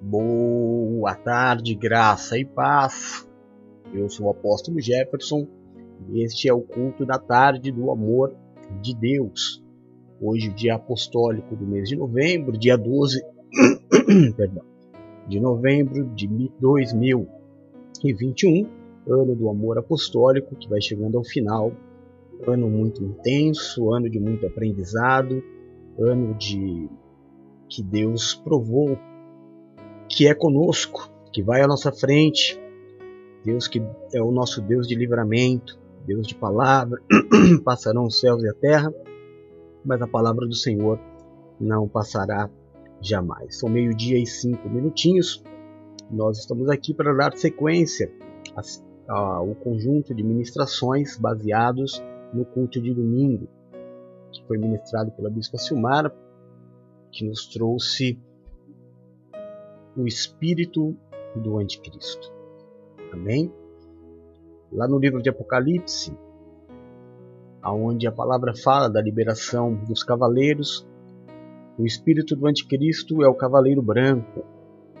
Boa tarde, graça e paz. Eu sou o apóstolo Jefferson este é o culto da tarde do amor de Deus. Hoje, dia apostólico do mês de novembro, dia 12 perdão, de novembro de 2021, ano do amor apostólico que vai chegando ao final. Ano muito intenso, ano de muito aprendizado, ano de que Deus provou que é conosco, que vai à nossa frente, Deus que é o nosso Deus de livramento, Deus de palavra, passarão os céus e a terra, mas a palavra do Senhor não passará jamais. São meio-dia e cinco minutinhos. Nós estamos aqui para dar sequência ao conjunto de ministrações baseados no culto de domingo, que foi ministrado pela Bispa Silmar, que nos trouxe o espírito do anticristo. Amém? Lá no livro de Apocalipse, aonde a palavra fala da liberação dos cavaleiros, o espírito do anticristo é o cavaleiro branco,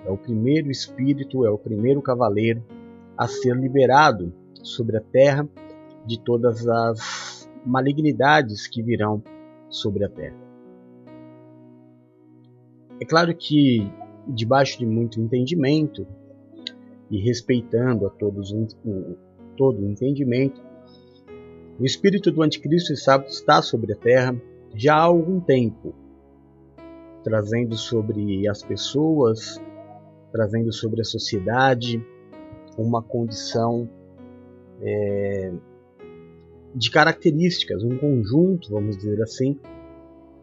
é o primeiro espírito, é o primeiro cavaleiro a ser liberado sobre a terra de todas as malignidades que virão sobre a terra. É claro que debaixo de muito entendimento e respeitando a todos todo o entendimento, o espírito do anticristo está sobre a terra já há algum tempo, trazendo sobre as pessoas, trazendo sobre a sociedade uma condição é, de características, um conjunto, vamos dizer assim,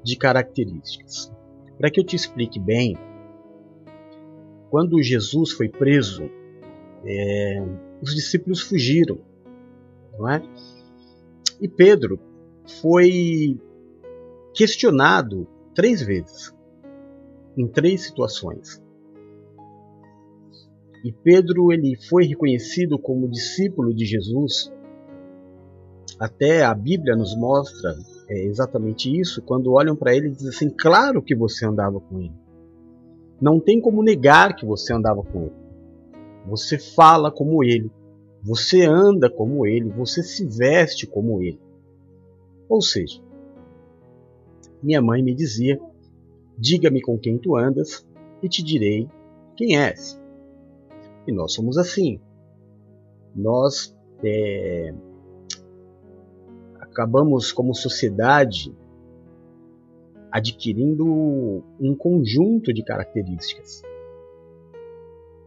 de características. Para que eu te explique bem, quando Jesus foi preso, é, os discípulos fugiram, não é? E Pedro foi questionado três vezes, em três situações. E Pedro ele foi reconhecido como discípulo de Jesus. Até a Bíblia nos mostra é, exatamente isso. Quando olham para ele, diz assim: Claro que você andava com ele. Não tem como negar que você andava com ele. Você fala como ele, você anda como ele, você se veste como ele. Ou seja, minha mãe me dizia: Diga-me com quem tu andas e te direi quem és. E nós somos assim. Nós é, acabamos, como sociedade, adquirindo um conjunto de características.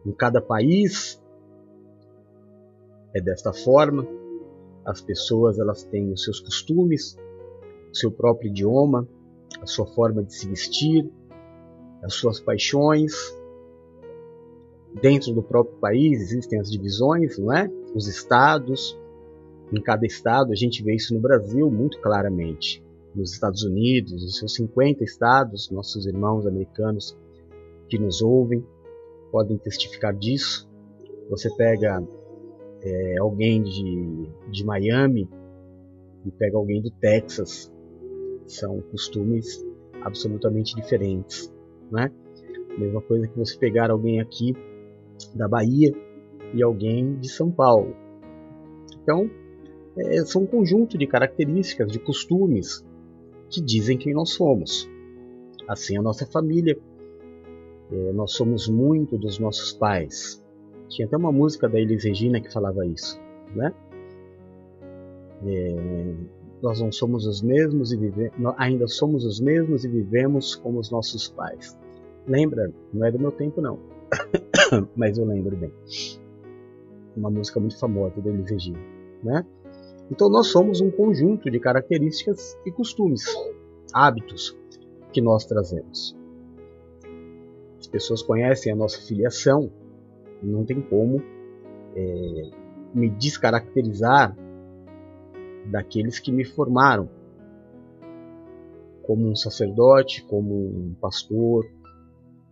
Em cada país é desta forma. As pessoas elas têm os seus costumes, o seu próprio idioma, a sua forma de se vestir, as suas paixões. Dentro do próprio país existem as divisões, não é? Os estados. Em cada estado a gente vê isso no Brasil muito claramente nos Estados Unidos, os seus 50 estados, nossos irmãos americanos que nos ouvem podem testificar disso. Você pega é, alguém de, de Miami e pega alguém do Texas, são costumes absolutamente diferentes, né? Mesma coisa que você pegar alguém aqui da Bahia e alguém de São Paulo. Então, é, são um conjunto de características, de costumes que dizem quem nós somos. Assim a nossa família. É, nós somos muito dos nossos pais. Tinha até uma música da Elis Regina que falava isso, né? É, nós não somos os mesmos e ainda somos os mesmos e vivemos como os nossos pais. Lembra? Não é do meu tempo não, mas eu lembro bem. Uma música muito famosa da Elis Regina, né? Então nós somos um conjunto de características e costumes, hábitos que nós trazemos. As pessoas conhecem a nossa filiação, não tem como é, me descaracterizar daqueles que me formaram como um sacerdote, como um pastor,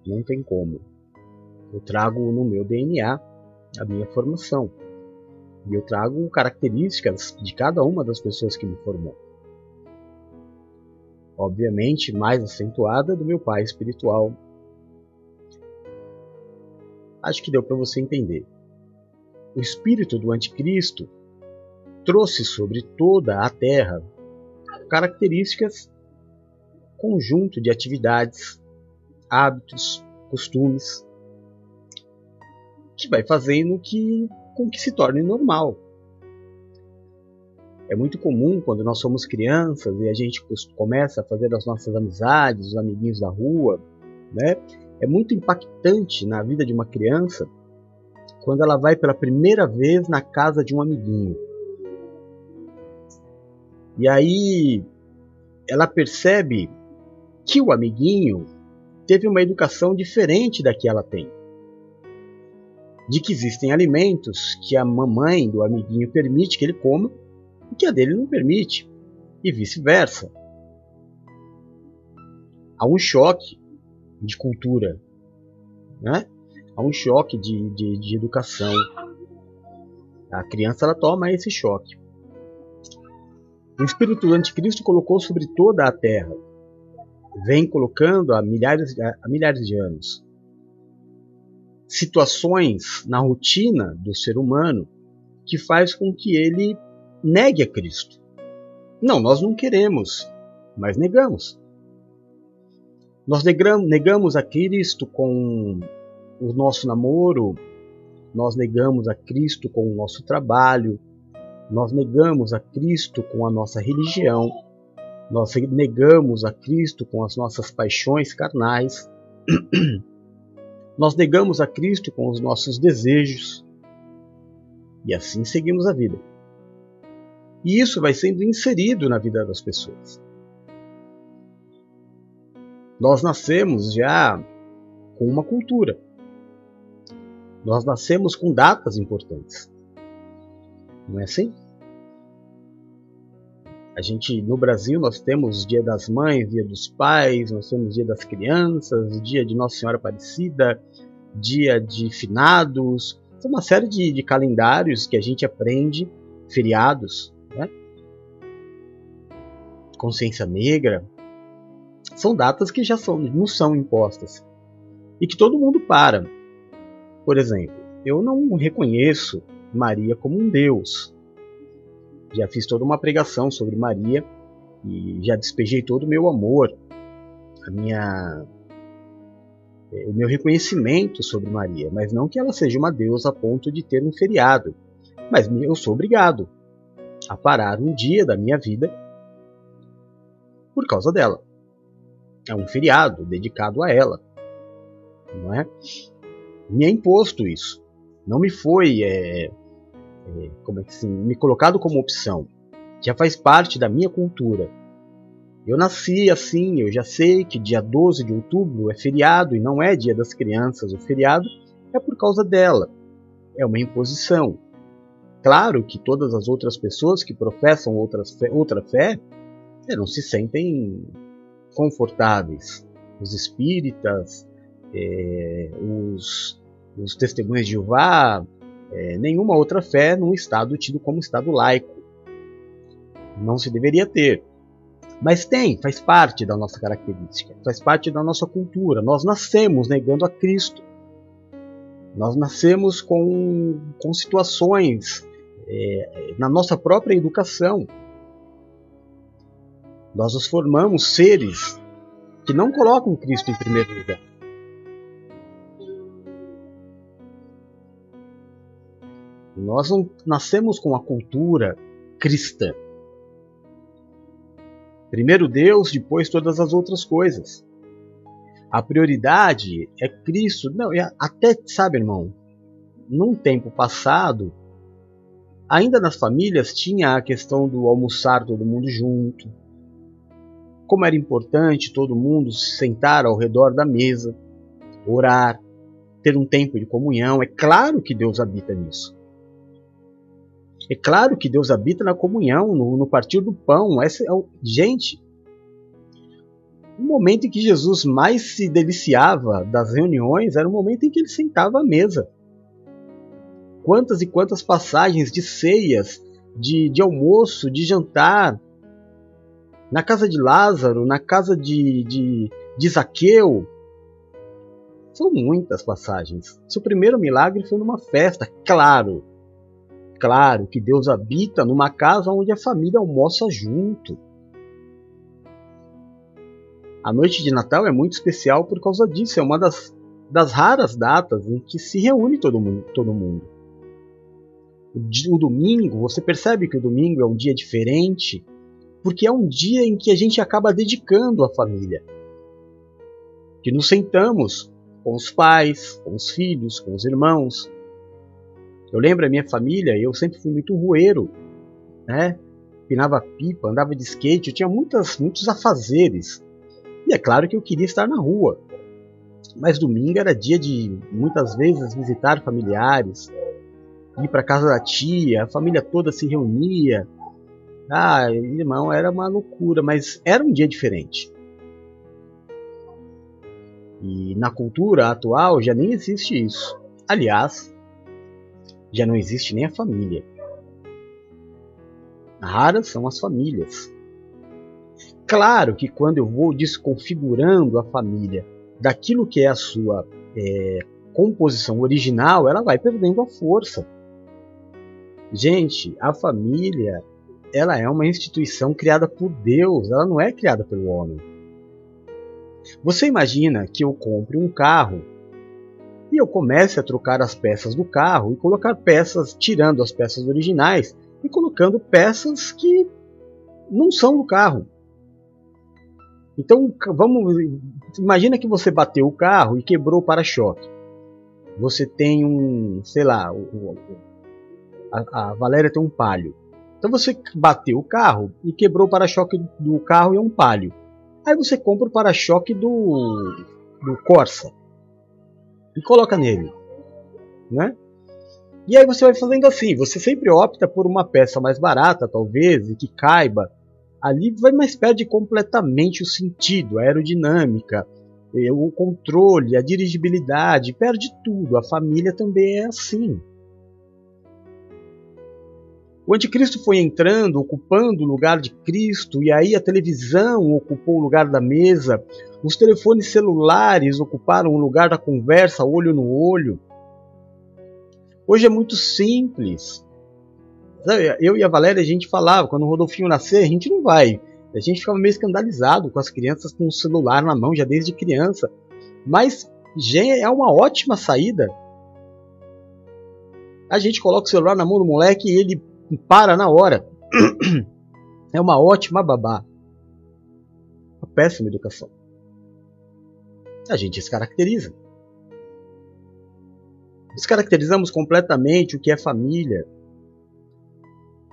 não tem como. Eu trago no meu DNA a minha formação. E eu trago características de cada uma das pessoas que me formou. Obviamente, mais acentuada do meu pai espiritual. acho que deu para você entender. O espírito do anticristo trouxe sobre toda a terra características, conjunto de atividades, hábitos, costumes, que vai fazendo que, com que se torne normal. É muito comum quando nós somos crianças e a gente começa a fazer as nossas amizades, os amiguinhos da rua, né? É muito impactante na vida de uma criança quando ela vai pela primeira vez na casa de um amiguinho. E aí ela percebe que o amiguinho teve uma educação diferente da que ela tem. De que existem alimentos que a mamãe do amiguinho permite que ele coma o que a dele não permite, e vice-versa. Há um choque de cultura, né? há um choque de, de, de educação. A criança ela toma esse choque. O espírito anticristo colocou sobre toda a terra, vem colocando há milhares, há milhares de anos. Situações na rotina do ser humano que faz com que ele negue a Cristo. Não, nós não queremos, mas negamos. Nós negamos a Cristo com o nosso namoro, nós negamos a Cristo com o nosso trabalho, nós negamos a Cristo com a nossa religião, nós negamos a Cristo com as nossas paixões carnais, nós negamos a Cristo com os nossos desejos, e assim seguimos a vida. E isso vai sendo inserido na vida das pessoas. Nós nascemos já com uma cultura. Nós nascemos com datas importantes. Não é assim? A gente no Brasil nós temos Dia das Mães, Dia dos Pais, nós temos Dia das Crianças, Dia de Nossa Senhora Aparecida, Dia de Finados, tem uma série de, de calendários que a gente aprende, feriados, né? Consciência Negra, são datas que já são, não são impostas e que todo mundo para. Por exemplo, eu não reconheço Maria como um deus. Já fiz toda uma pregação sobre Maria e já despejei todo o meu amor, a minha é, o meu reconhecimento sobre Maria, mas não que ela seja uma deusa a ponto de ter um feriado. Mas eu sou obrigado a parar um dia da minha vida por causa dela. É um feriado dedicado a ela, não é? Me é imposto isso. Não me foi, é, como é que assim, me colocado como opção. Já faz parte da minha cultura. Eu nasci assim, eu já sei que dia 12 de outubro é feriado e não é dia das crianças. O feriado é por causa dela. É uma imposição. Claro que todas as outras pessoas que professam outras fé, outra fé é, não se sentem confortáveis. Os espíritas, é, os, os testemunhos de Jeová, é, nenhuma outra fé num estado tido como estado laico. Não se deveria ter. Mas tem, faz parte da nossa característica, faz parte da nossa cultura. Nós nascemos negando a Cristo. Nós nascemos com, com situações é, na nossa própria educação. Nós nos formamos seres que não colocam Cristo em primeiro lugar. Nós não nascemos com a cultura cristã. Primeiro Deus, depois todas as outras coisas. A prioridade é Cristo. Não, até, sabe, irmão, num tempo passado, Ainda nas famílias tinha a questão do almoçar todo mundo junto. Como era importante todo mundo se sentar ao redor da mesa, orar, ter um tempo de comunhão. É claro que Deus habita nisso. É claro que Deus habita na comunhão, no, no partir do pão. Essa é o, gente, o momento em que Jesus mais se deliciava das reuniões era o momento em que ele sentava à mesa quantas e quantas passagens de ceias, de, de almoço, de jantar, na casa de Lázaro, na casa de, de, de Zaqueu. São muitas passagens. Seu primeiro milagre foi numa festa, claro. Claro que Deus habita numa casa onde a família almoça junto. A noite de Natal é muito especial por causa disso. É uma das, das raras datas em que se reúne todo mundo. Todo mundo. O, o domingo, você percebe que o domingo é um dia diferente, porque é um dia em que a gente acaba dedicando à família. Que nos sentamos com os pais, com os filhos, com os irmãos. Eu lembro a minha família, eu sempre fui muito rueiro, né? Pinava pipa, andava de skate, eu tinha muitas, muitos afazeres. E é claro que eu queria estar na rua. Mas domingo era dia de muitas vezes visitar familiares, ir para casa da tia, a família toda se reunia. Ah, irmão, era uma loucura, mas era um dia diferente. E na cultura atual já nem existe isso. Aliás, já não existe nem a família. Raras são as famílias. Claro que quando eu vou desconfigurando a família daquilo que é a sua é, composição original, ela vai perdendo a força. Gente, a família ela é uma instituição criada por Deus, ela não é criada pelo homem. Você imagina que eu compre um carro eu comece a trocar as peças do carro e colocar peças, tirando as peças originais e colocando peças que não são do carro. Então, vamos, imagina que você bateu o carro e quebrou o para-choque. Você tem um, sei lá, a, a Valéria tem um palio. Então você bateu o carro e quebrou o para-choque do carro e é um palio. Aí você compra o para-choque do, do Corsa e coloca nele, né? E aí você vai fazendo assim, você sempre opta por uma peça mais barata, talvez, e que caiba. Ali vai mais perde completamente o sentido, a aerodinâmica, eh, o controle, a dirigibilidade, perde tudo. A família também é assim. O anticristo foi entrando, ocupando o lugar de Cristo, e aí a televisão ocupou o lugar da mesa, os telefones celulares ocuparam o lugar da conversa olho no olho. Hoje é muito simples. Eu e a Valéria, a gente falava, quando o Rodolfinho nascer, a gente não vai. A gente ficava meio escandalizado com as crianças com o celular na mão já desde criança. Mas é uma ótima saída. A gente coloca o celular na mão do moleque e ele para na hora. É uma ótima babá. Uma péssima educação. A gente descaracteriza. Descaracterizamos completamente o que é família.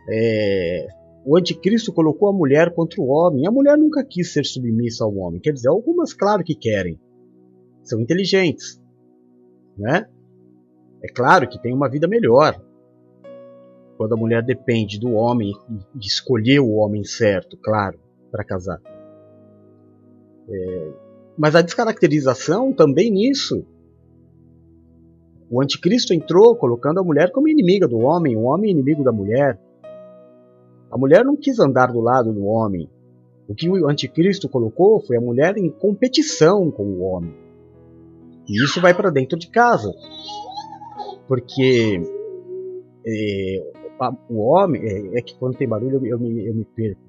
É... O anticristo colocou a mulher contra o homem. A mulher nunca quis ser submissa ao homem. Quer dizer, algumas, claro que querem. São inteligentes. Né? É claro que tem uma vida melhor quando a mulher depende do homem e escolher o homem certo, claro, para casar. É, mas a descaracterização também nisso. O anticristo entrou colocando a mulher como inimiga do homem, o homem inimigo da mulher. A mulher não quis andar do lado do homem. O que o anticristo colocou foi a mulher em competição com o homem. E isso vai para dentro de casa. Porque é, o homem é, é, que quando tem barulho eu, eu, me, eu me perco.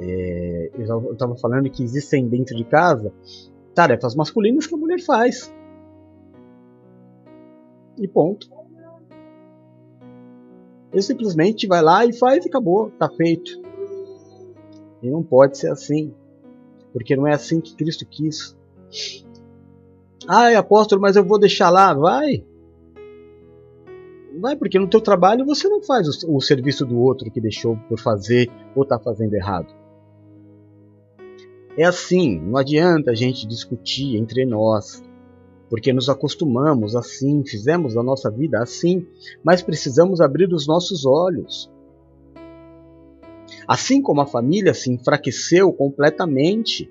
É, eu estava falando que existem dentro de casa tarefas masculinas que a mulher faz. E ponto. Ele simplesmente vai lá e faz e acabou, tá feito. E não pode ser assim, porque não é assim que Cristo quis. Ai, apóstolo, mas eu vou deixar lá. Vai, Vai, porque no teu trabalho você não faz o, o serviço do outro que deixou por fazer ou está fazendo errado. É assim, não adianta a gente discutir entre nós, porque nos acostumamos assim, fizemos a nossa vida assim, mas precisamos abrir os nossos olhos. Assim como a família se enfraqueceu completamente,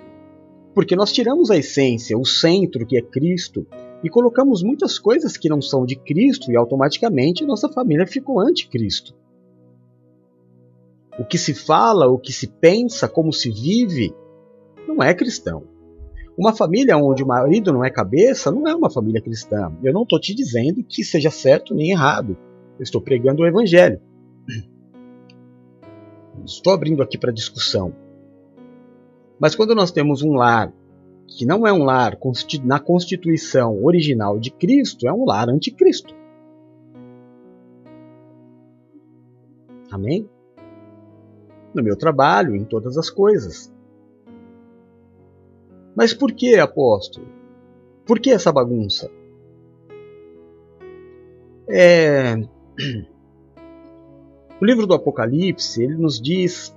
porque nós tiramos a essência, o centro que é Cristo, e colocamos muitas coisas que não são de Cristo e automaticamente nossa família ficou anticristo. O que se fala, o que se pensa, como se vive, não é cristão. Uma família onde o marido não é cabeça não é uma família cristã. Eu não estou te dizendo que seja certo nem errado. Eu estou pregando o evangelho. Estou abrindo aqui para discussão. Mas quando nós temos um lar que não é um lar na constituição original de Cristo, é um lar anticristo. Amém? No meu trabalho, em todas as coisas. Mas por que, apóstolo? Por que essa bagunça? É... O livro do Apocalipse ele nos diz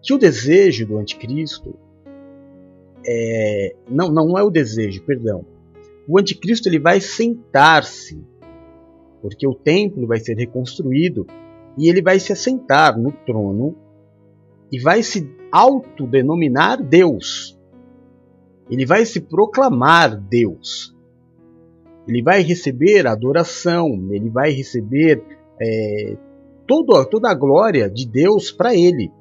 que o desejo do anticristo é... não, não é o desejo, perdão. O anticristo ele vai sentar-se, porque o templo vai ser reconstruído e ele vai se assentar no trono e vai se autodenominar Deus. Ele vai se proclamar Deus. Ele vai receber adoração, ele vai receber é, toda, toda a glória de Deus para ele.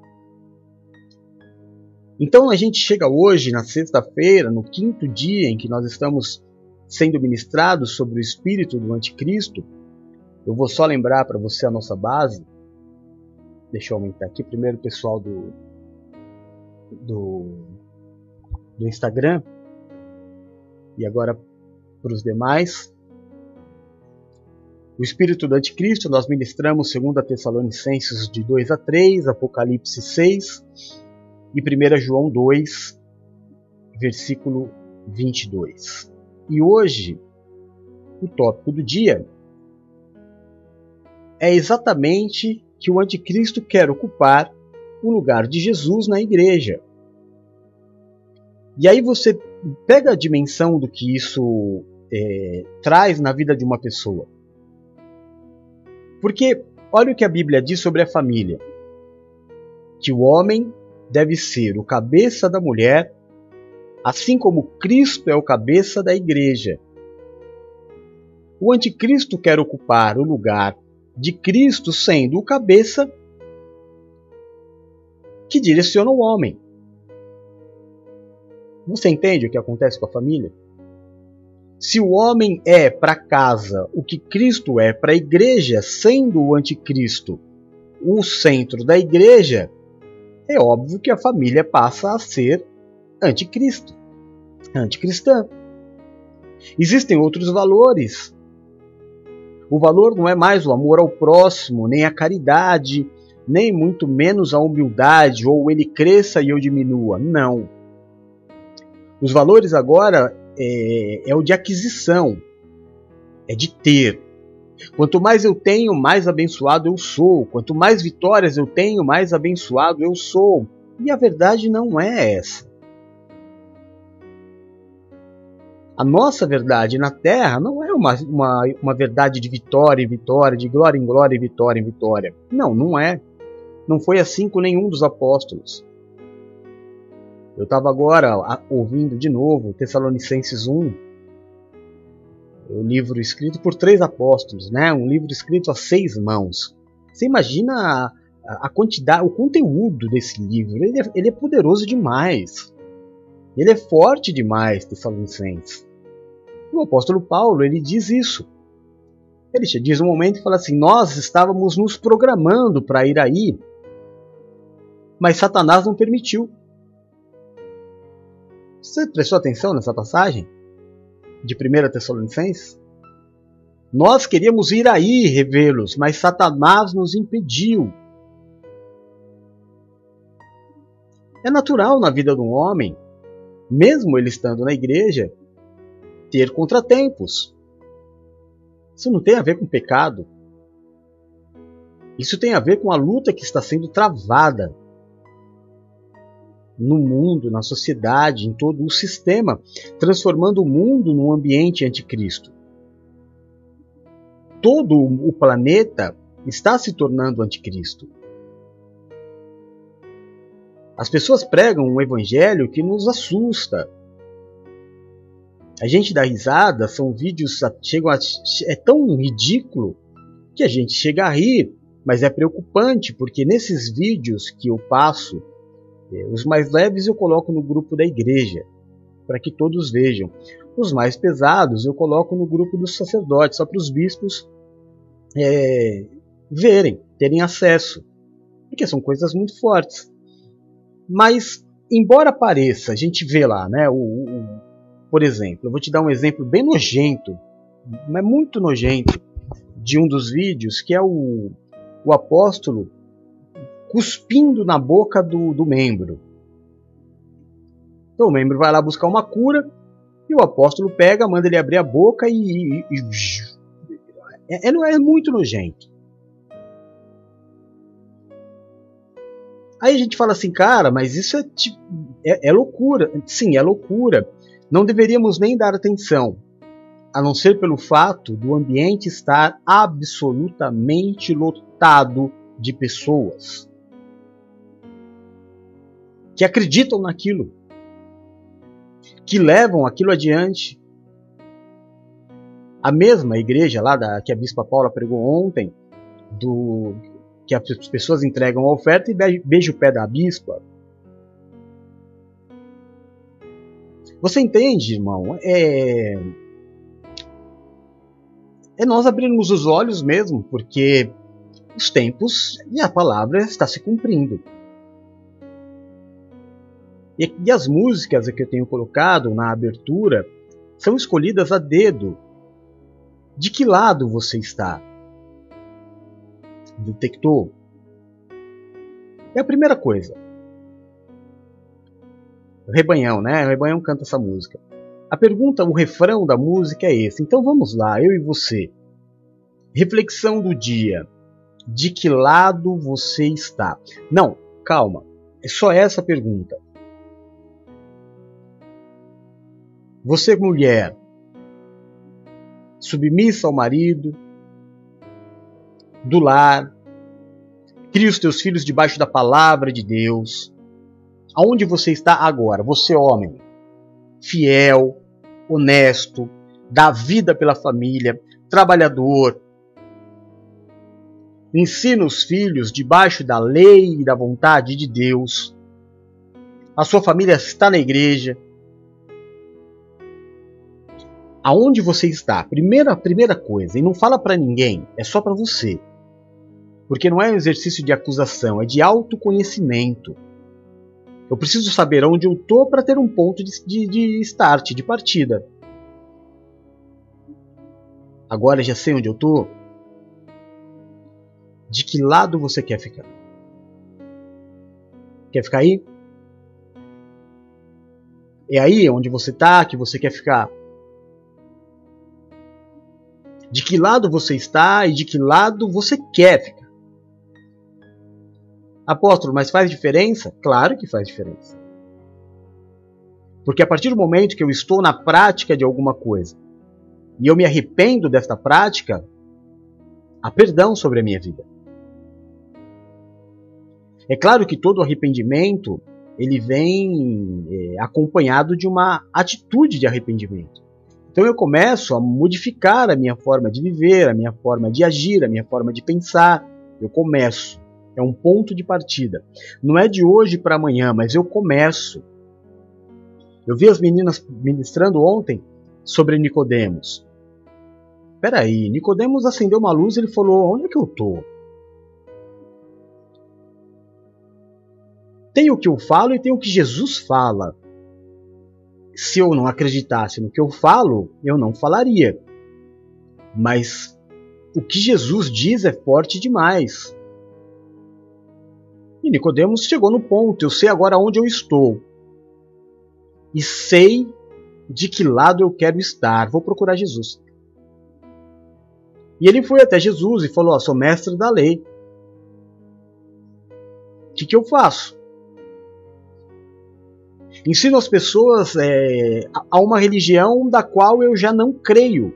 Então a gente chega hoje, na sexta-feira, no quinto dia em que nós estamos sendo ministrados sobre o espírito do Anticristo, eu vou só lembrar para você a nossa base. Deixa eu aumentar aqui primeiro o pessoal do, do, do Instagram. E agora para os demais. O espírito do anticristo nós ministramos 2 Tessalonicenses de 2 a 3, Apocalipse 6 e 1 João 2, versículo 22. E hoje o tópico do dia é exatamente que o anticristo quer ocupar o lugar de Jesus na igreja. E aí você pega a dimensão do que isso é, traz na vida de uma pessoa. Porque olha o que a Bíblia diz sobre a família: que o homem deve ser o cabeça da mulher, assim como Cristo é o cabeça da igreja. O anticristo quer ocupar o lugar de Cristo sendo o cabeça que direciona o homem. Você entende o que acontece com a família? Se o homem é para casa o que Cristo é para a igreja, sendo o anticristo o centro da igreja, é óbvio que a família passa a ser anticristo, anticristã. Existem outros valores o valor não é mais o amor ao próximo, nem a caridade, nem muito menos a humildade, ou ele cresça e eu diminua. Não. Os valores agora é, é o de aquisição, é de ter. Quanto mais eu tenho, mais abençoado eu sou. Quanto mais vitórias eu tenho, mais abençoado eu sou. E a verdade não é essa. A nossa verdade na Terra não é uma, uma, uma verdade de vitória em vitória, de glória em glória e vitória em vitória. Não, não é. Não foi assim com nenhum dos apóstolos. Eu estava agora ouvindo de novo Tessalonicenses 1, o livro escrito por três apóstolos, né? um livro escrito a seis mãos. Você imagina a, a quantidade, o conteúdo desse livro, ele é, ele é poderoso demais. Ele é forte demais, Tessalonicenses. O apóstolo Paulo, ele diz isso. Ele diz um momento e fala assim: Nós estávamos nos programando para ir aí, mas Satanás não permitiu. Você prestou atenção nessa passagem de 1 Tessalonicenses? Nós queríamos ir aí revê-los, mas Satanás nos impediu. É natural na vida de um homem, mesmo ele estando na igreja, ter contratempos. Isso não tem a ver com pecado. Isso tem a ver com a luta que está sendo travada no mundo, na sociedade, em todo o sistema, transformando o mundo num ambiente anticristo. Todo o planeta está se tornando anticristo. As pessoas pregam um evangelho que nos assusta, a gente dá risada, são vídeos chegam a, é tão ridículo que a gente chega a rir, mas é preocupante porque nesses vídeos que eu passo, os mais leves eu coloco no grupo da igreja. para que todos vejam. Os mais pesados eu coloco no grupo dos sacerdotes, só para os bispos é, verem, terem acesso, porque são coisas muito fortes. Mas, embora pareça, a gente vê lá, né, o, o, por exemplo, eu vou te dar um exemplo bem nojento, mas muito nojento, de um dos vídeos, que é o, o apóstolo cuspindo na boca do, do membro. Então o membro vai lá buscar uma cura e o apóstolo pega, manda ele abrir a boca e. e, e é, é, é muito nojento. Aí a gente fala assim, cara, mas isso é, tipo, é, é loucura. Sim, é loucura. Não deveríamos nem dar atenção, a não ser pelo fato do ambiente estar absolutamente lotado de pessoas que acreditam naquilo, que levam aquilo adiante. A mesma igreja lá da, que a Bispa Paula pregou ontem, do que as pessoas entregam a oferta e beijam o pé da bispa. Você entende, irmão? É, é nós abrirmos os olhos mesmo, porque os tempos e a palavra está se cumprindo. E, e as músicas que eu tenho colocado na abertura são escolhidas a dedo. De que lado você está? Detectou? É a primeira coisa. O rebanhão, né? O rebanhão canta essa música. A pergunta, o refrão da música é esse. Então vamos lá, eu e você. Reflexão do dia. De que lado você está? Não, calma. É só essa pergunta. Você, mulher, submissa ao marido, do lar, cria os teus filhos debaixo da palavra de Deus. Aonde você está agora? Você, homem, fiel, honesto, dá vida pela família, trabalhador. Ensina os filhos debaixo da lei e da vontade de Deus. A sua família está na igreja, aonde você está. Primeira, primeira coisa, e não fala para ninguém, é só para você. Porque não é um exercício de acusação, é de autoconhecimento. Eu preciso saber onde eu tô para ter um ponto de, de, de start, de partida. Agora já sei onde eu tô. De que lado você quer ficar? Quer ficar aí? É aí onde você tá que você quer ficar? De que lado você está e de que lado você quer ficar. Apóstolo, mas faz diferença? Claro que faz diferença. Porque a partir do momento que eu estou na prática de alguma coisa e eu me arrependo desta prática, há perdão sobre a minha vida. É claro que todo arrependimento ele vem é, acompanhado de uma atitude de arrependimento. Então eu começo a modificar a minha forma de viver, a minha forma de agir, a minha forma de pensar. Eu começo. É um ponto de partida. Não é de hoje para amanhã, mas eu começo. Eu vi as meninas ministrando ontem sobre Nicodemos. Peraí, Nicodemos acendeu uma luz e ele falou: Onde é que eu tô? Tem o que eu falo e tem o que Jesus fala se eu não acreditasse no que eu falo, eu não falaria. Mas o que Jesus diz é forte demais. E Nicodemos chegou no ponto, eu sei agora onde eu estou. E sei de que lado eu quero estar. Vou procurar Jesus. E ele foi até Jesus e falou: oh, sou mestre da lei. O que, que eu faço? Ensino as pessoas é, a uma religião da qual eu já não creio.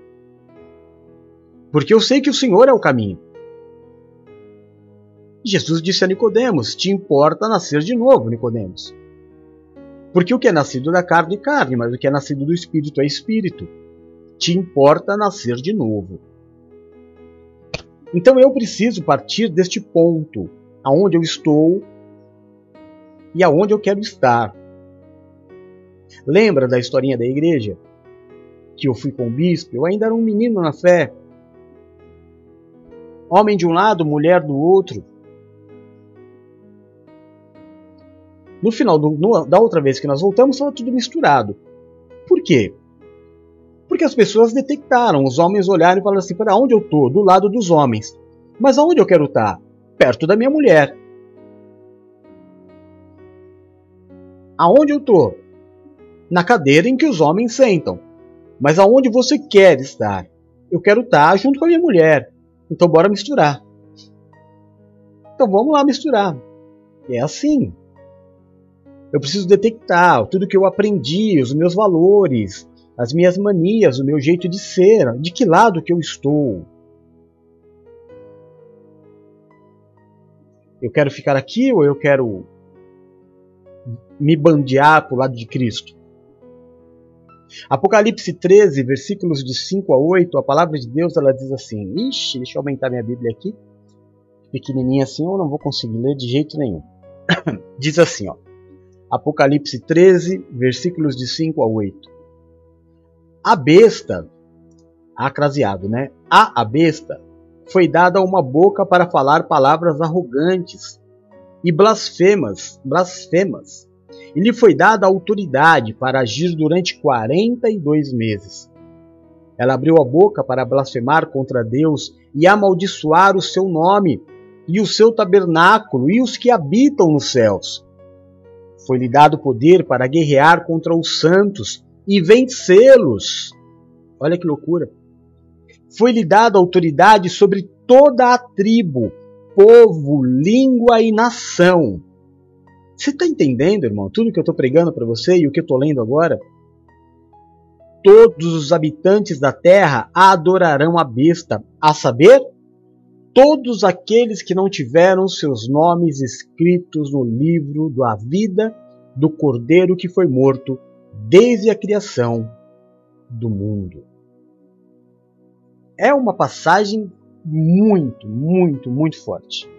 Porque eu sei que o Senhor é o caminho. Jesus disse a Nicodemos: Te importa nascer de novo, Nicodemos. Porque o que é nascido da carne é carne, mas o que é nascido do espírito é espírito. Te importa nascer de novo. Então eu preciso partir deste ponto, aonde eu estou e aonde eu quero estar. Lembra da historinha da igreja? Que eu fui com o bispo, eu ainda era um menino na fé. Homem de um lado, mulher do outro. No final do, no, da outra vez que nós voltamos, estava tudo misturado. Por quê? Porque as pessoas detectaram, os homens olharam e falaram assim: para onde eu estou? Do lado dos homens. Mas aonde eu quero estar? Perto da minha mulher. Aonde eu estou? Na cadeira em que os homens sentam. Mas aonde você quer estar? Eu quero estar junto com a minha mulher. Então bora misturar. Então vamos lá misturar. É assim. Eu preciso detectar tudo que eu aprendi, os meus valores, as minhas manias, o meu jeito de ser, de que lado que eu estou. Eu quero ficar aqui ou eu quero me bandear para o lado de Cristo? Apocalipse 13, versículos de 5 a 8, a palavra de Deus ela diz assim: Ixi, deixa eu aumentar minha Bíblia aqui. Pequenininha assim, eu não vou conseguir ler de jeito nenhum. diz assim, ó. Apocalipse 13, versículos de 5 a 8. A besta, acraseado, né? A, a besta foi dada uma boca para falar palavras arrogantes e blasfemas, blasfemas. E lhe foi dada autoridade para agir durante 42 meses. Ela abriu a boca para blasfemar contra Deus e amaldiçoar o seu nome e o seu tabernáculo e os que habitam nos céus. Foi-lhe dado poder para guerrear contra os santos e vencê-los. Olha que loucura. Foi-lhe dada autoridade sobre toda a tribo, povo, língua e nação. Você está entendendo, irmão? Tudo que eu estou pregando para você e o que eu estou lendo agora? Todos os habitantes da terra adorarão a besta, a saber, todos aqueles que não tiveram seus nomes escritos no livro da vida do cordeiro que foi morto desde a criação do mundo. É uma passagem muito, muito, muito forte.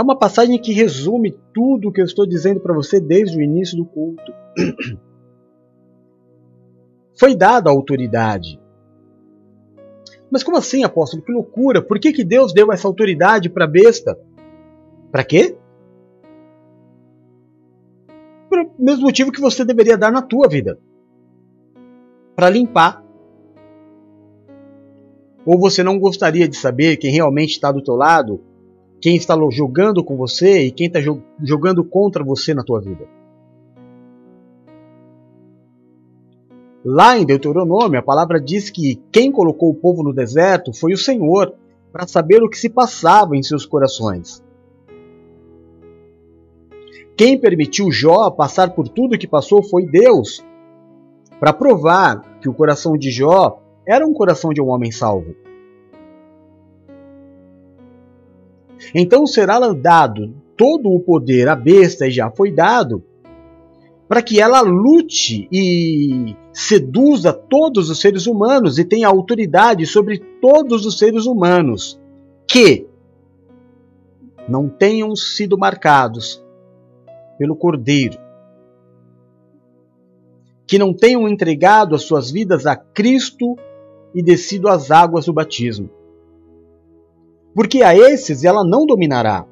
É uma passagem que resume tudo o que eu estou dizendo para você desde o início do culto. Foi dada a autoridade. Mas como assim, apóstolo? Que loucura! Por que, que Deus deu essa autoridade para a besta? Para quê? Pelo mesmo motivo que você deveria dar na tua vida. Para limpar. Ou você não gostaria de saber quem realmente está do teu lado, quem está jogando com você e quem está jogando contra você na tua vida. Lá em Deuteronômio, a palavra diz que quem colocou o povo no deserto foi o Senhor, para saber o que se passava em seus corações. Quem permitiu Jó passar por tudo que passou foi Deus, para provar que o coração de Jó era um coração de um homem salvo. Então será dado todo o poder à besta e já foi dado para que ela lute e seduza todos os seres humanos e tenha autoridade sobre todos os seres humanos que não tenham sido marcados pelo Cordeiro, que não tenham entregado as suas vidas a Cristo e descido às águas do batismo. Porque a esses ela não dominará.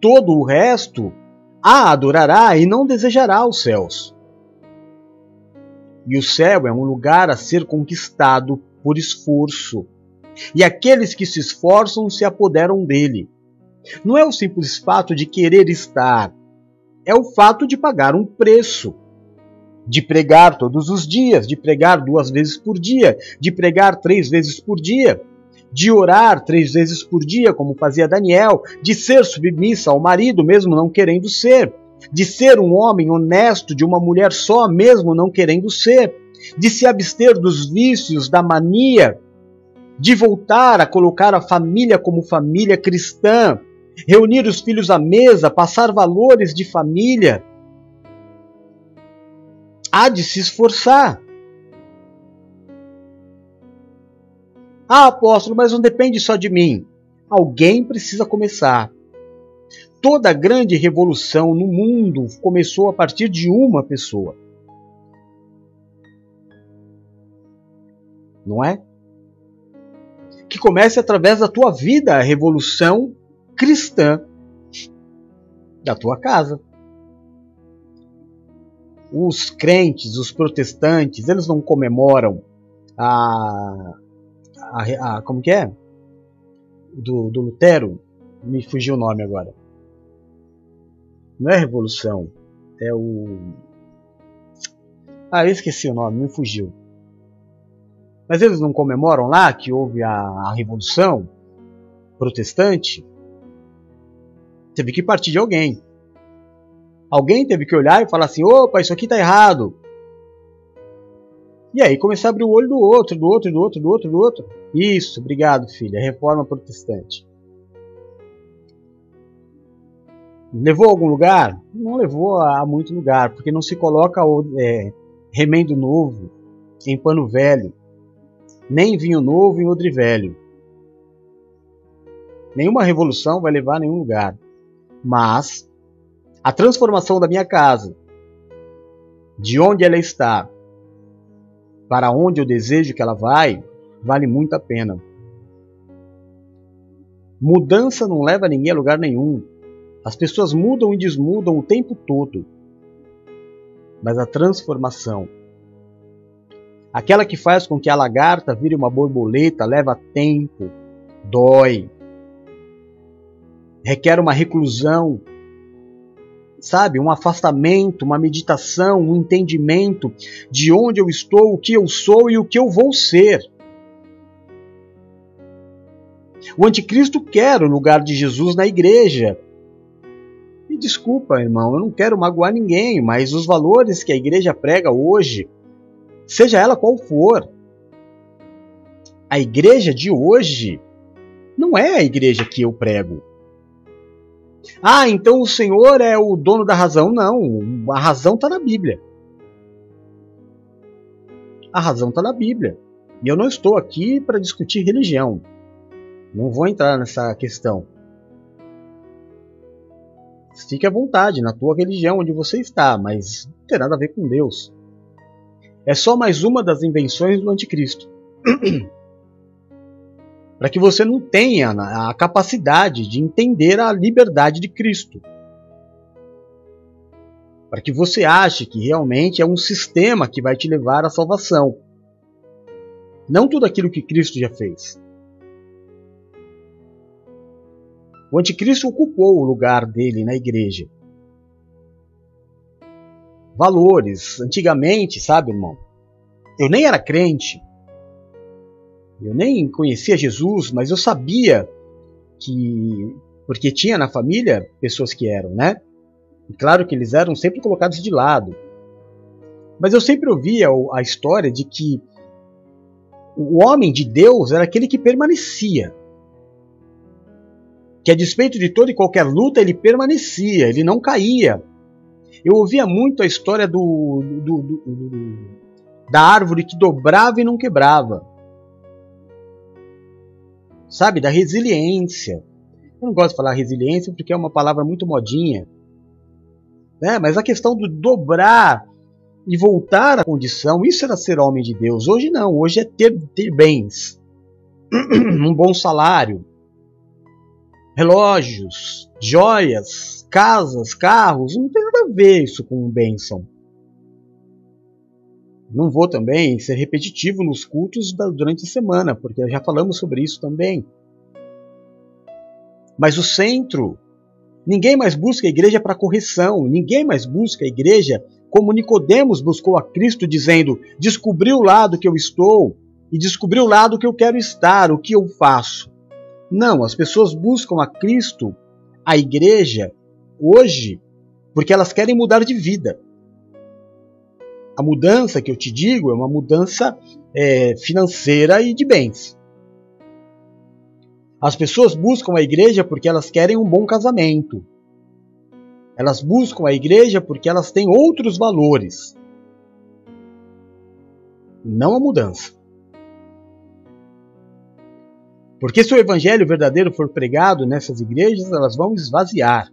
Todo o resto a adorará e não desejará os céus. E o céu é um lugar a ser conquistado por esforço, e aqueles que se esforçam se apoderam dele. Não é o simples fato de querer estar, é o fato de pagar um preço. De pregar todos os dias, de pregar duas vezes por dia, de pregar três vezes por dia, de orar três vezes por dia, como fazia Daniel, de ser submissa ao marido, mesmo não querendo ser, de ser um homem honesto de uma mulher só, mesmo não querendo ser, de se abster dos vícios, da mania, de voltar a colocar a família como família cristã, reunir os filhos à mesa, passar valores de família. Há de se esforçar. Ah, apóstolo, mas não depende só de mim. Alguém precisa começar. toda grande revolução no mundo começou a partir de uma pessoa. Não é? Que comece através da tua vida a revolução cristã da tua casa. Os crentes, os protestantes, eles não comemoram a, a, a como que é? Do, do Lutero, me fugiu o nome agora. Não é revolução, é o. Ah, eu esqueci o nome, me fugiu. Mas eles não comemoram lá que houve a, a revolução protestante? Teve que partir de alguém. Alguém teve que olhar e falar assim: opa, isso aqui tá errado. E aí começar a abrir o olho do outro, do outro, do outro, do outro, do outro. Isso, obrigado, filha. Reforma protestante. Levou a algum lugar? Não levou a muito lugar, porque não se coloca é, remendo novo em pano velho, nem vinho novo em odre velho. Nenhuma revolução vai levar a nenhum lugar. Mas a transformação da minha casa, de onde ela está, para onde eu desejo que ela vai, vale muito a pena. Mudança não leva ninguém a lugar nenhum. As pessoas mudam e desmudam o tempo todo. Mas a transformação, aquela que faz com que a lagarta vire uma borboleta, leva tempo, dói, requer uma reclusão, sabe? Um afastamento, uma meditação, um entendimento de onde eu estou, o que eu sou e o que eu vou ser. O anticristo quer o lugar de Jesus na igreja, me desculpa, irmão, eu não quero magoar ninguém, mas os valores que a igreja prega hoje, seja ela qual for, a igreja de hoje não é a igreja que eu prego. Ah, então o Senhor é o dono da razão? Não, a razão está na Bíblia. A razão está na Bíblia. E eu não estou aqui para discutir religião. Não vou entrar nessa questão. Fique à vontade na tua religião onde você está, mas não tem nada a ver com Deus. É só mais uma das invenções do anticristo. Para que você não tenha a capacidade de entender a liberdade de Cristo. Para que você ache que realmente é um sistema que vai te levar à salvação. Não tudo aquilo que Cristo já fez. O anticristo ocupou o lugar dele na igreja. Valores. Antigamente, sabe, irmão? Eu nem era crente. Eu nem conhecia Jesus, mas eu sabia que. Porque tinha na família pessoas que eram, né? E claro que eles eram sempre colocados de lado. Mas eu sempre ouvia a história de que o homem de Deus era aquele que permanecia que a despeito de toda e qualquer luta ele permanecia, ele não caía. Eu ouvia muito a história do, do, do, do da árvore que dobrava e não quebrava. Sabe, da resiliência. Eu não gosto de falar resiliência porque é uma palavra muito modinha. Né? Mas a questão do dobrar e voltar à condição, isso era ser homem de Deus. Hoje não, hoje é ter, ter bens, um bom salário, relógios, joias, casas, carros, não tem nada a ver isso com bênção. Não vou também ser repetitivo nos cultos da, durante a semana, porque já falamos sobre isso também. Mas o centro, ninguém mais busca a igreja para correção, ninguém mais busca a igreja como Nicodemos buscou a Cristo dizendo: "Descobri o lado que eu estou e descobri o lado que eu quero estar, o que eu faço?" Não, as pessoas buscam a Cristo, a igreja, hoje, porque elas querem mudar de vida. A mudança que eu te digo é uma mudança é, financeira e de bens. As pessoas buscam a igreja porque elas querem um bom casamento. Elas buscam a igreja porque elas têm outros valores. Não a mudança. Porque se o evangelho verdadeiro for pregado nessas igrejas, elas vão esvaziar.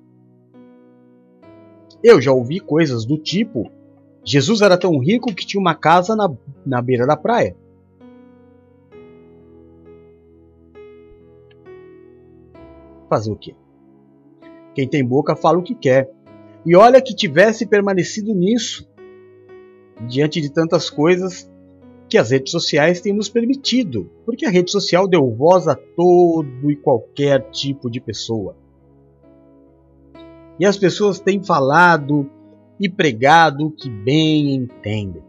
Eu já ouvi coisas do tipo: Jesus era tão rico que tinha uma casa na, na beira da praia. Fazer o quê? Quem tem boca fala o que quer. E olha que tivesse permanecido nisso, diante de tantas coisas que as redes sociais têm nos permitido, porque a rede social deu voz a todo e qualquer tipo de pessoa. E as pessoas têm falado e pregado o que bem entendem.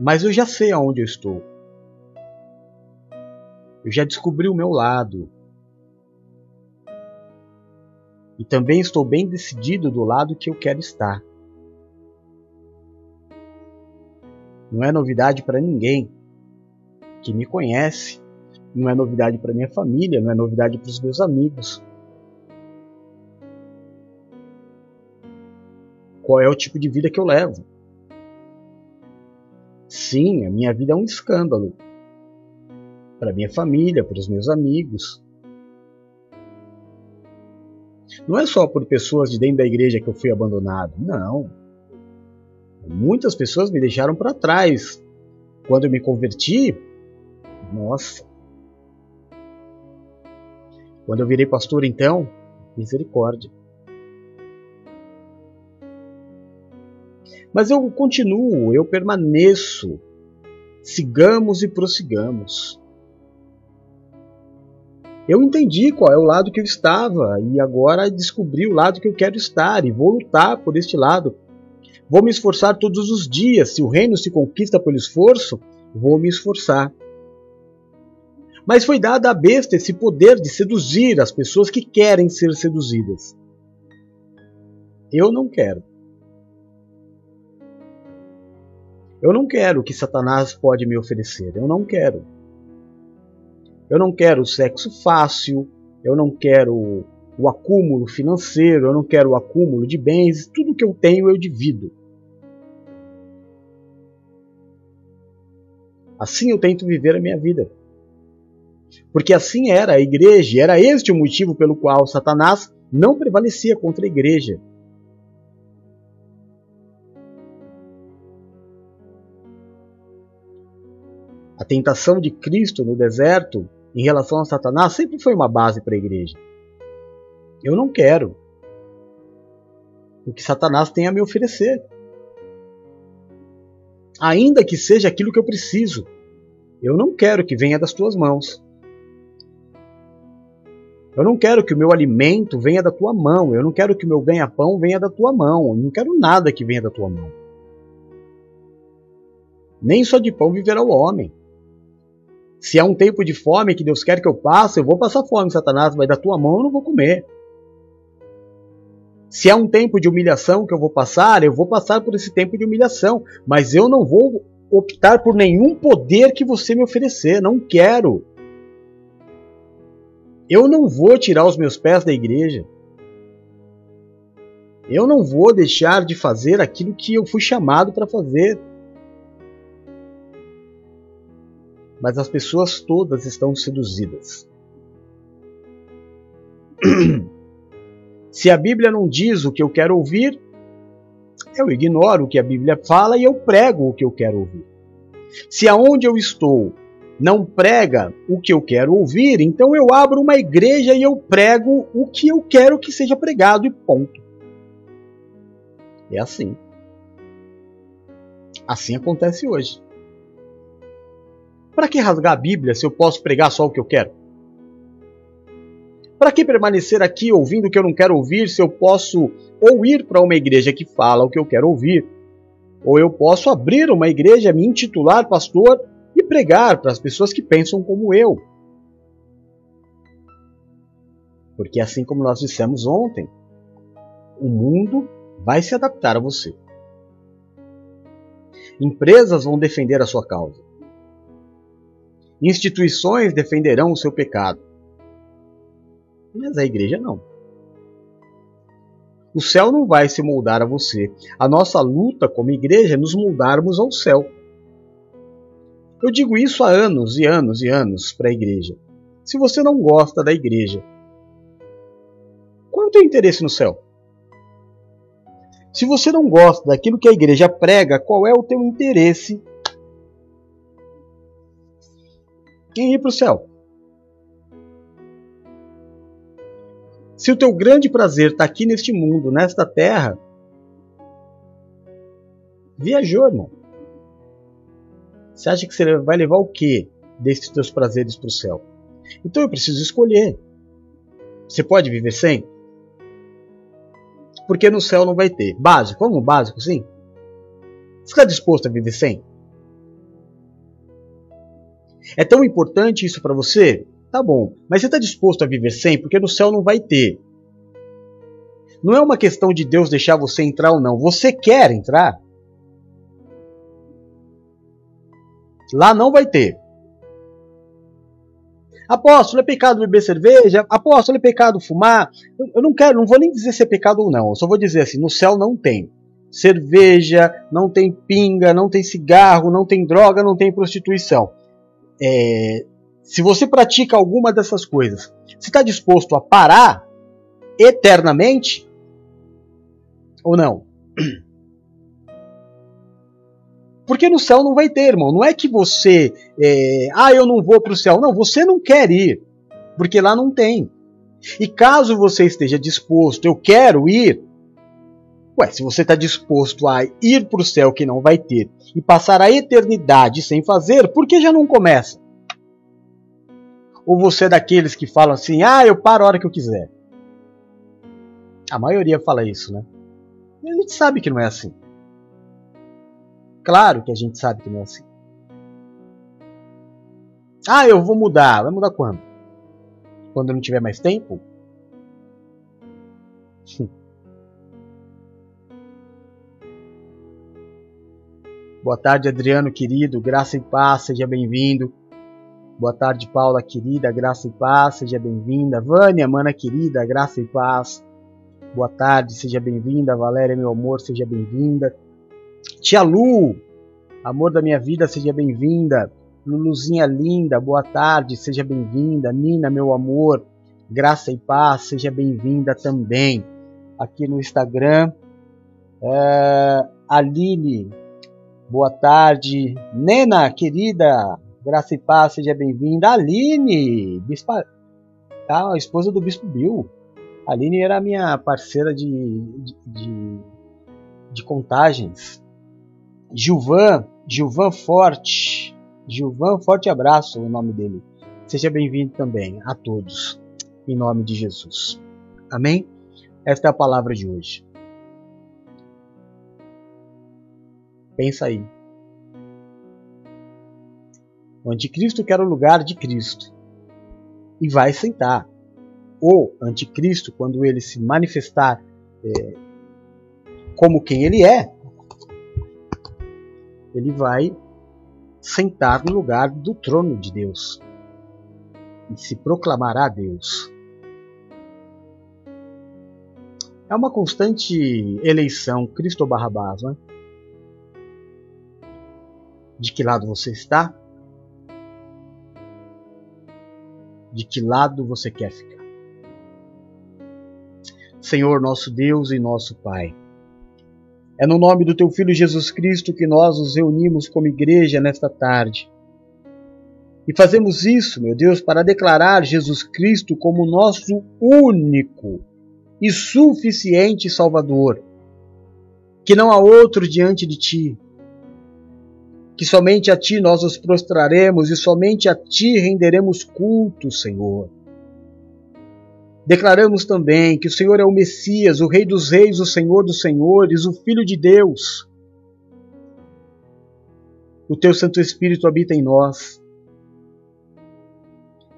Mas eu já sei aonde eu estou. Eu já descobri o meu lado. E também estou bem decidido do lado que eu quero estar. Não é novidade para ninguém que me conhece, não é novidade para minha família, não é novidade para os meus amigos. Qual é o tipo de vida que eu levo? Sim, a minha vida é um escândalo. Para minha família, para os meus amigos. Não é só por pessoas de dentro da igreja que eu fui abandonado, não. Muitas pessoas me deixaram para trás. Quando eu me converti, nossa. Quando eu virei pastor, então, misericórdia. Mas eu continuo, eu permaneço. Sigamos e prossigamos. Eu entendi qual é o lado que eu estava e agora descobri o lado que eu quero estar e vou lutar por este lado. Vou me esforçar todos os dias. Se o reino se conquista pelo esforço, vou me esforçar. Mas foi dado à besta esse poder de seduzir as pessoas que querem ser seduzidas. Eu não quero. Eu não quero o que Satanás pode me oferecer. Eu não quero. Eu não quero sexo fácil. Eu não quero o acúmulo financeiro, eu não quero o acúmulo de bens, tudo que eu tenho eu divido. Assim eu tento viver a minha vida. Porque assim era a igreja, era este o motivo pelo qual Satanás não prevalecia contra a igreja. A tentação de Cristo no deserto em relação a Satanás sempre foi uma base para a igreja. Eu não quero o que Satanás tem a me oferecer. Ainda que seja aquilo que eu preciso, eu não quero que venha das tuas mãos. Eu não quero que o meu alimento venha da tua mão. Eu não quero que o meu ganha-pão venha da tua mão. Eu não quero nada que venha da tua mão. Nem só de pão viverá o homem. Se é um tempo de fome que Deus quer que eu passe, eu vou passar fome, Satanás, mas da tua mão eu não vou comer. Se é um tempo de humilhação que eu vou passar, eu vou passar por esse tempo de humilhação, mas eu não vou optar por nenhum poder que você me oferecer, não quero. Eu não vou tirar os meus pés da igreja. Eu não vou deixar de fazer aquilo que eu fui chamado para fazer. Mas as pessoas todas estão seduzidas. Se a Bíblia não diz o que eu quero ouvir, eu ignoro o que a Bíblia fala e eu prego o que eu quero ouvir. Se aonde eu estou não prega o que eu quero ouvir, então eu abro uma igreja e eu prego o que eu quero que seja pregado e ponto. É assim. Assim acontece hoje. Para que rasgar a Bíblia se eu posso pregar só o que eu quero? Para que permanecer aqui ouvindo o que eu não quero ouvir se eu posso ou ir para uma igreja que fala o que eu quero ouvir, ou eu posso abrir uma igreja, me intitular pastor e pregar para as pessoas que pensam como eu? Porque assim como nós dissemos ontem, o mundo vai se adaptar a você. Empresas vão defender a sua causa. Instituições defenderão o seu pecado mas a igreja não. O céu não vai se moldar a você. A nossa luta como igreja é nos moldarmos ao céu. Eu digo isso há anos e anos e anos para a igreja. Se você não gosta da igreja, Qual é o teu interesse no céu? Se você não gosta daquilo que a igreja prega, qual é o teu interesse em ir para o céu? Se o teu grande prazer está aqui neste mundo, nesta terra, viajou, irmão. Você acha que você vai levar o que desses teus prazeres para o céu? Então eu preciso escolher. Você pode viver sem? Porque no céu não vai ter. Básico, vamos básico sim? Você está disposto a viver sem? É tão importante isso para você? Tá bom, mas você está disposto a viver sem? Porque no céu não vai ter. Não é uma questão de Deus deixar você entrar ou não. Você quer entrar? Lá não vai ter. Apóstolo, é pecado beber cerveja? Apóstolo, é pecado fumar? Eu não quero, não vou nem dizer se é pecado ou não. Eu só vou dizer assim: no céu não tem cerveja, não tem pinga, não tem cigarro, não tem droga, não tem prostituição. É, se você pratica alguma dessas coisas, você está disposto a parar eternamente ou não? Porque no céu não vai ter, irmão. Não é que você, é, ah, eu não vou para o céu. Não, você não quer ir, porque lá não tem. E caso você esteja disposto, eu quero ir. Ué, se você está disposto a ir para o céu que não vai ter e passar a eternidade sem fazer, por que já não começa? Ou você é daqueles que falam assim, ah, eu paro a hora que eu quiser? A maioria fala isso, né? E a gente sabe que não é assim. Claro que a gente sabe que não é assim. Ah, eu vou mudar. Vai mudar quando? Quando não tiver mais tempo? Boa tarde, Adriano querido, graça e paz, seja bem-vindo. Boa tarde, Paula querida, graça e paz, seja bem-vinda. Vânia, mana querida, graça e paz. Boa tarde, seja bem-vinda. Valéria, meu amor, seja bem-vinda. Tia Lu, amor da minha vida, seja bem-vinda. Luluzinha linda, boa tarde, seja bem-vinda. Nina, meu amor, graça e paz, seja bem-vinda também. Aqui no Instagram. É, Aline, boa tarde. Nena, querida, graça e paz, seja bem-vinda. Aline, bispa, tá, a esposa do Bispo Bill. Aline era minha parceira de, de, de, de contagens. Gilvan, Gilvan Forte. Gilvan, forte abraço, o nome dele. Seja bem-vindo também a todos, em nome de Jesus. Amém? Esta é a palavra de hoje. Pensa aí. O anticristo quer o lugar de Cristo e vai sentar. O anticristo, quando ele se manifestar é, como quem ele é, ele vai sentar no lugar do trono de Deus e se proclamará Deus. É uma constante eleição, Cristo Barrabás, né? De que lado você está? De que lado você quer ficar? Senhor nosso Deus e nosso Pai, é no nome do Teu Filho Jesus Cristo que nós nos reunimos como igreja nesta tarde. E fazemos isso, meu Deus, para declarar Jesus Cristo como nosso único e suficiente Salvador. Que não há outro diante de Ti. Que somente a Ti nós nos prostraremos e somente a Ti renderemos culto, Senhor. Declaramos também que o Senhor é o Messias, o Rei dos Reis, o Senhor dos Senhores, o Filho de Deus. O Teu Santo Espírito habita em nós.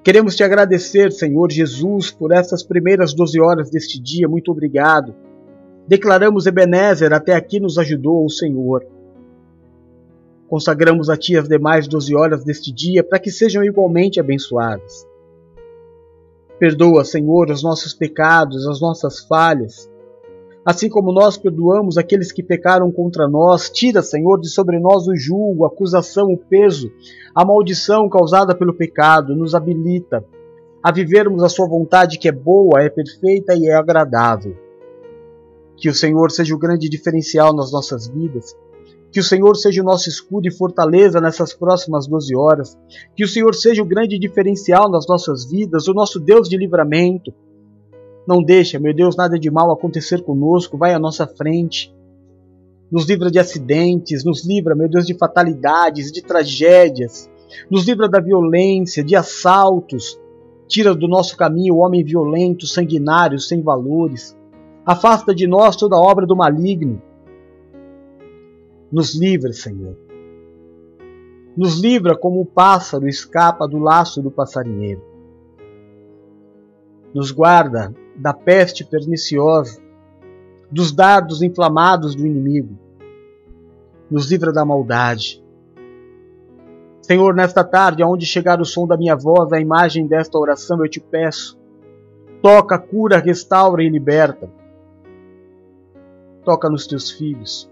Queremos te agradecer, Senhor Jesus, por essas primeiras doze horas deste dia. Muito obrigado. Declaramos Ebenezer, até aqui nos ajudou o Senhor. Consagramos a Ti as demais doze horas deste dia para que sejam igualmente abençoadas. Perdoa, Senhor, os nossos pecados, as nossas falhas. Assim como nós perdoamos aqueles que pecaram contra nós, tira, Senhor, de sobre nós o julgo, a acusação, o peso, a maldição causada pelo pecado, nos habilita a vivermos a Sua vontade que é boa, é perfeita e é agradável. Que o Senhor seja o grande diferencial nas nossas vidas. Que o Senhor seja o nosso escudo e fortaleza nessas próximas 12 horas. Que o Senhor seja o grande diferencial nas nossas vidas, o nosso Deus de livramento. Não deixa, meu Deus, nada de mal acontecer conosco, vai à nossa frente. Nos livra de acidentes, nos livra, meu Deus, de fatalidades, de tragédias. Nos livra da violência, de assaltos. Tira do nosso caminho o homem violento, sanguinário, sem valores. Afasta de nós toda obra do maligno. Nos livra, Senhor. Nos livra como o pássaro escapa do laço do passarinheiro. Nos guarda da peste perniciosa, dos dardos inflamados do inimigo. Nos livra da maldade. Senhor, nesta tarde, aonde chegar o som da minha voz, a imagem desta oração, eu te peço. Toca, cura, restaura e liberta toca nos teus filhos.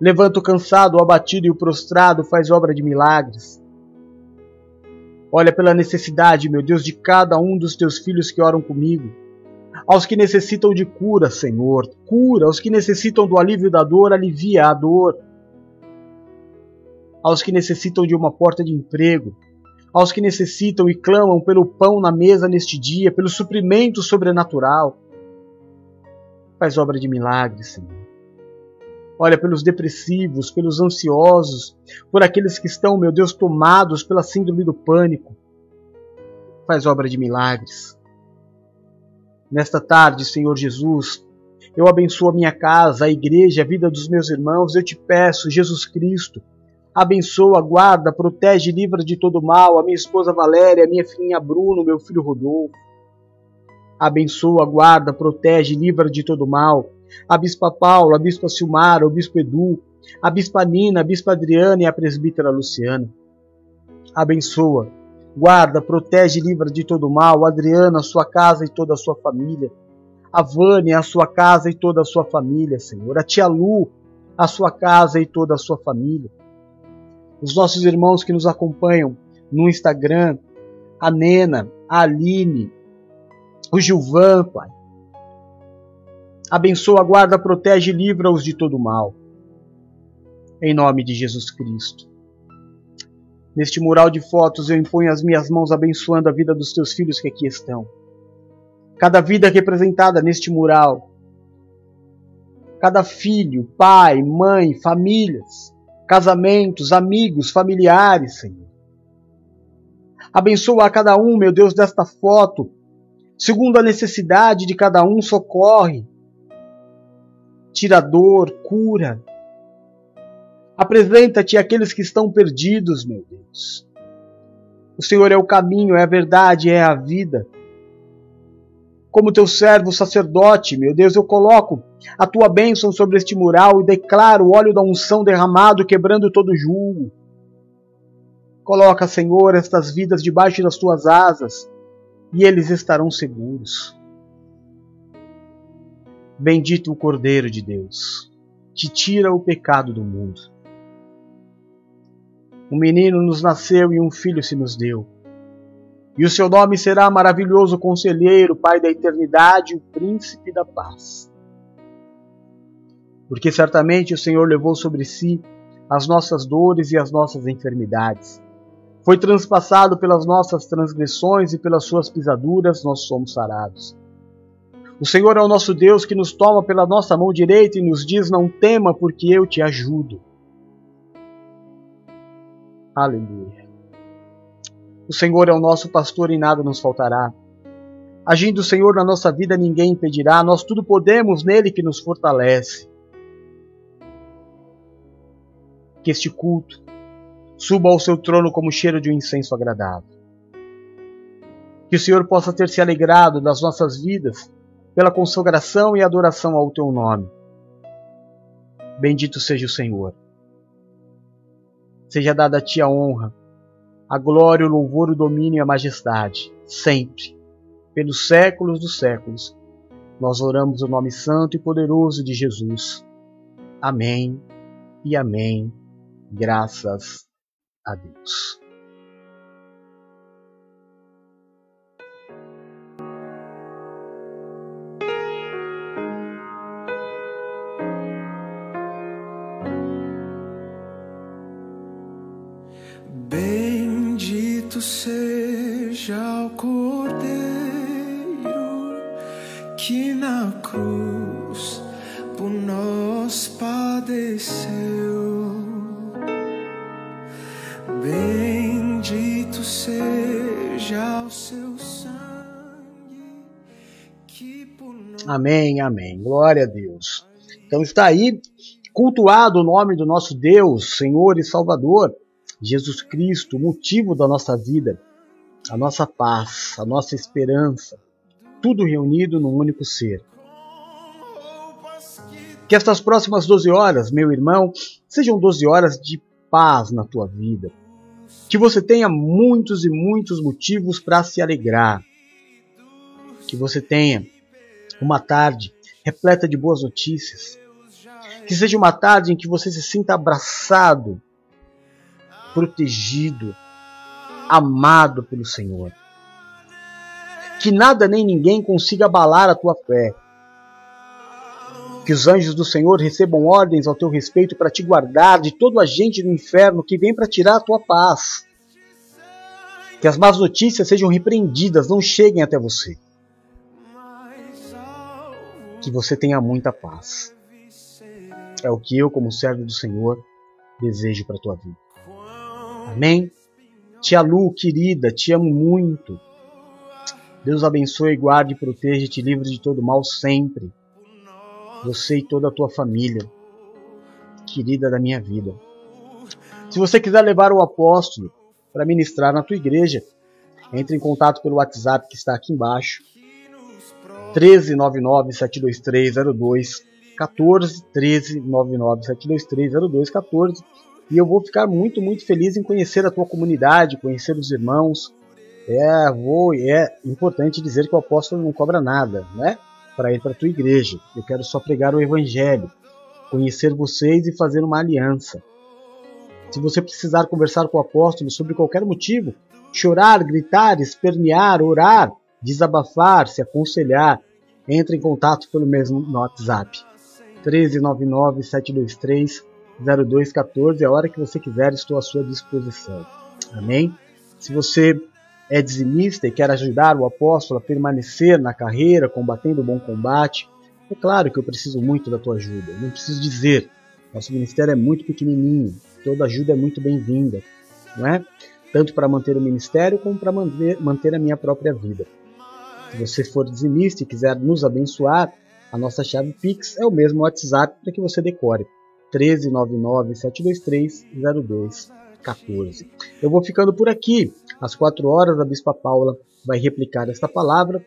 Levanta o cansado, o abatido e o prostrado, faz obra de milagres. Olha pela necessidade, meu Deus, de cada um dos teus filhos que oram comigo. Aos que necessitam de cura, Senhor, cura. Aos que necessitam do alívio da dor, alivia a dor. Aos que necessitam de uma porta de emprego, aos que necessitam e clamam pelo pão na mesa neste dia, pelo suprimento sobrenatural. Faz obra de milagres, Senhor. Olha pelos depressivos, pelos ansiosos, por aqueles que estão, meu Deus, tomados pela síndrome do pânico. Faz obra de milagres. Nesta tarde, Senhor Jesus, eu abençoo a minha casa, a igreja, a vida dos meus irmãos. Eu te peço, Jesus Cristo, abençoa, guarda, protege, livra de todo mal a minha esposa Valéria, a minha filhinha Bruno, meu filho Rodolfo abençoa, guarda, protege, livra de todo mal. A Bispa Paula, a Bispa Silmara, o Bispo Edu, a Bispa Nina, a Bispa Adriana e a Presbítera Luciana. Abençoa, guarda, protege, livra de todo mal. A Adriana, a sua casa e toda a sua família. A Vânia, a sua casa e toda a sua família, Senhor. A Tia Lu, a sua casa e toda a sua família. Os nossos irmãos que nos acompanham no Instagram, a Nena, a Aline, o Gilvan, Pai. Abençoa, guarda, protege e livra-os de todo mal. Em nome de Jesus Cristo. Neste mural de fotos eu imponho as minhas mãos abençoando a vida dos teus filhos que aqui estão. Cada vida representada neste mural. Cada filho, pai, mãe, famílias, casamentos, amigos, familiares, Senhor. Abençoa a cada um, meu Deus, desta foto, segundo a necessidade de cada um, socorre, tira dor, cura. Apresenta-te àqueles que estão perdidos, meu Deus. O Senhor é o caminho, é a verdade, é a vida. Como teu servo sacerdote, meu Deus, eu coloco a tua bênção sobre este mural e declaro o óleo da unção derramado, quebrando todo julgo. Coloca, Senhor, estas vidas debaixo das tuas asas e eles estarão seguros. Bendito o Cordeiro de Deus, que tira o pecado do mundo. Um menino nos nasceu e um filho se nos deu. E o seu nome será maravilhoso conselheiro, Pai da eternidade, o príncipe da paz. Porque certamente o Senhor levou sobre si as nossas dores e as nossas enfermidades foi transpassado pelas nossas transgressões e pelas suas pisaduras nós somos sarados. O Senhor é o nosso Deus que nos toma pela nossa mão direita e nos diz: Não tema, porque eu te ajudo. Aleluia. O Senhor é o nosso pastor e nada nos faltará. Agindo o Senhor na nossa vida, ninguém impedirá. Nós tudo podemos nele que nos fortalece. Que este culto suba ao seu trono como cheiro de um incenso agradável. Que o Senhor possa ter se alegrado das nossas vidas pela consagração e adoração ao teu nome. Bendito seja o Senhor. Seja dada a ti a honra, a glória, o louvor, o domínio e a majestade, sempre, pelos séculos dos séculos. Nós oramos o nome santo e poderoso de Jesus. Amém e amém. Graças a Deus. Bendito seja o Cordeiro que na cruz por nós padeceu. Bendito seja o seu sangue que por nós. Amém, amém. Glória a Deus. Então está aí cultuado o nome do nosso Deus, Senhor e Salvador, Jesus Cristo, motivo da nossa vida, a nossa paz, a nossa esperança, tudo reunido num único ser. Que estas próximas 12 horas, meu irmão, sejam 12 horas de paz na tua vida. Que você tenha muitos e muitos motivos para se alegrar. Que você tenha uma tarde repleta de boas notícias. Que seja uma tarde em que você se sinta abraçado, protegido, amado pelo Senhor. Que nada nem ninguém consiga abalar a tua fé. Que os anjos do Senhor recebam ordens ao teu respeito para te guardar de todo agente do inferno que vem para tirar a tua paz. Que as más notícias sejam repreendidas, não cheguem até você. Que você tenha muita paz. É o que eu, como servo do Senhor, desejo para a tua vida. Amém? Tia Lu, querida, te amo muito. Deus abençoe, guarde, proteja te livre de todo mal sempre. Você e toda a tua família, querida da minha vida. Se você quiser levar o apóstolo para ministrar na tua igreja, entre em contato pelo WhatsApp que está aqui embaixo. 1399 723 14 1399 723 14 e eu vou ficar muito, muito feliz em conhecer a tua comunidade, conhecer os irmãos. É, vou, é importante dizer que o apóstolo não cobra nada, né? Para ir para a tua igreja. Eu quero só pregar o evangelho, conhecer vocês e fazer uma aliança. Se você precisar conversar com o apóstolo sobre qualquer motivo, chorar, gritar, espernear, orar, desabafar, se aconselhar, entre em contato pelo mesmo no WhatsApp. 1399 723 0214, a hora que você quiser, estou à sua disposição. Amém? Se você é dizimista e quer ajudar o apóstolo a permanecer na carreira, combatendo o bom combate, é claro que eu preciso muito da tua ajuda. Não preciso dizer. Nosso ministério é muito pequenininho. Toda ajuda é muito bem-vinda, não é? Tanto para manter o ministério como para manter, manter a minha própria vida. Se você for dizimista e quiser nos abençoar, a nossa chave Pix é o mesmo WhatsApp para que você decore. 1399-723-0214. Eu vou ficando por aqui. Às 4 horas, a Bispa Paula vai replicar esta palavra.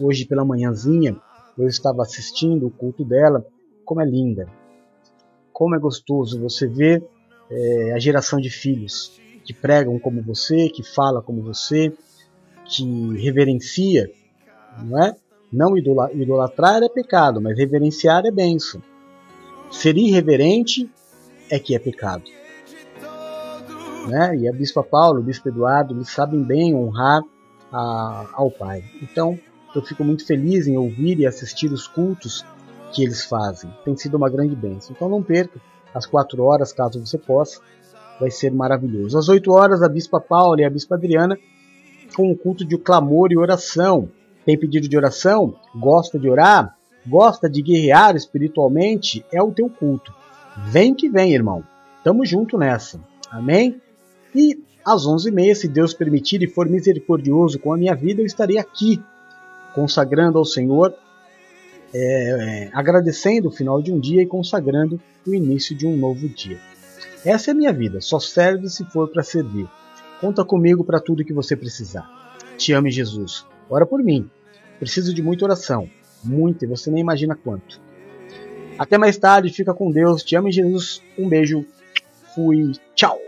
Hoje pela manhãzinha, eu estava assistindo o culto dela. Como é linda, como é gostoso você ver é, a geração de filhos que pregam como você, que fala como você, que reverencia, não é? Não idolatrar é pecado, mas reverenciar é benção. Ser irreverente é que é pecado. Né? E a Bispa Paulo, o Bispo Eduardo, eles sabem bem honrar a, ao Pai. Então, eu fico muito feliz em ouvir e assistir os cultos que eles fazem. Tem sido uma grande bênção. Então, não perca às quatro horas, caso você possa. Vai ser maravilhoso. Às oito horas, a Bispa Paula e a Bispa Adriana com o culto de clamor e oração. Tem pedido de oração? Gosta de orar? Gosta de guerrear espiritualmente, é o teu culto. Vem que vem, irmão. Tamo junto nessa. Amém? E às 11h30, se Deus permitir e for misericordioso com a minha vida, eu estarei aqui, consagrando ao Senhor, é, é, agradecendo o final de um dia e consagrando o início de um novo dia. Essa é a minha vida, só serve se for para servir. Conta comigo para tudo que você precisar. Te ame, Jesus. Ora por mim. Preciso de muita oração muito, e você nem imagina quanto. Até mais tarde, fica com Deus, te amo Jesus, um beijo, fui, tchau!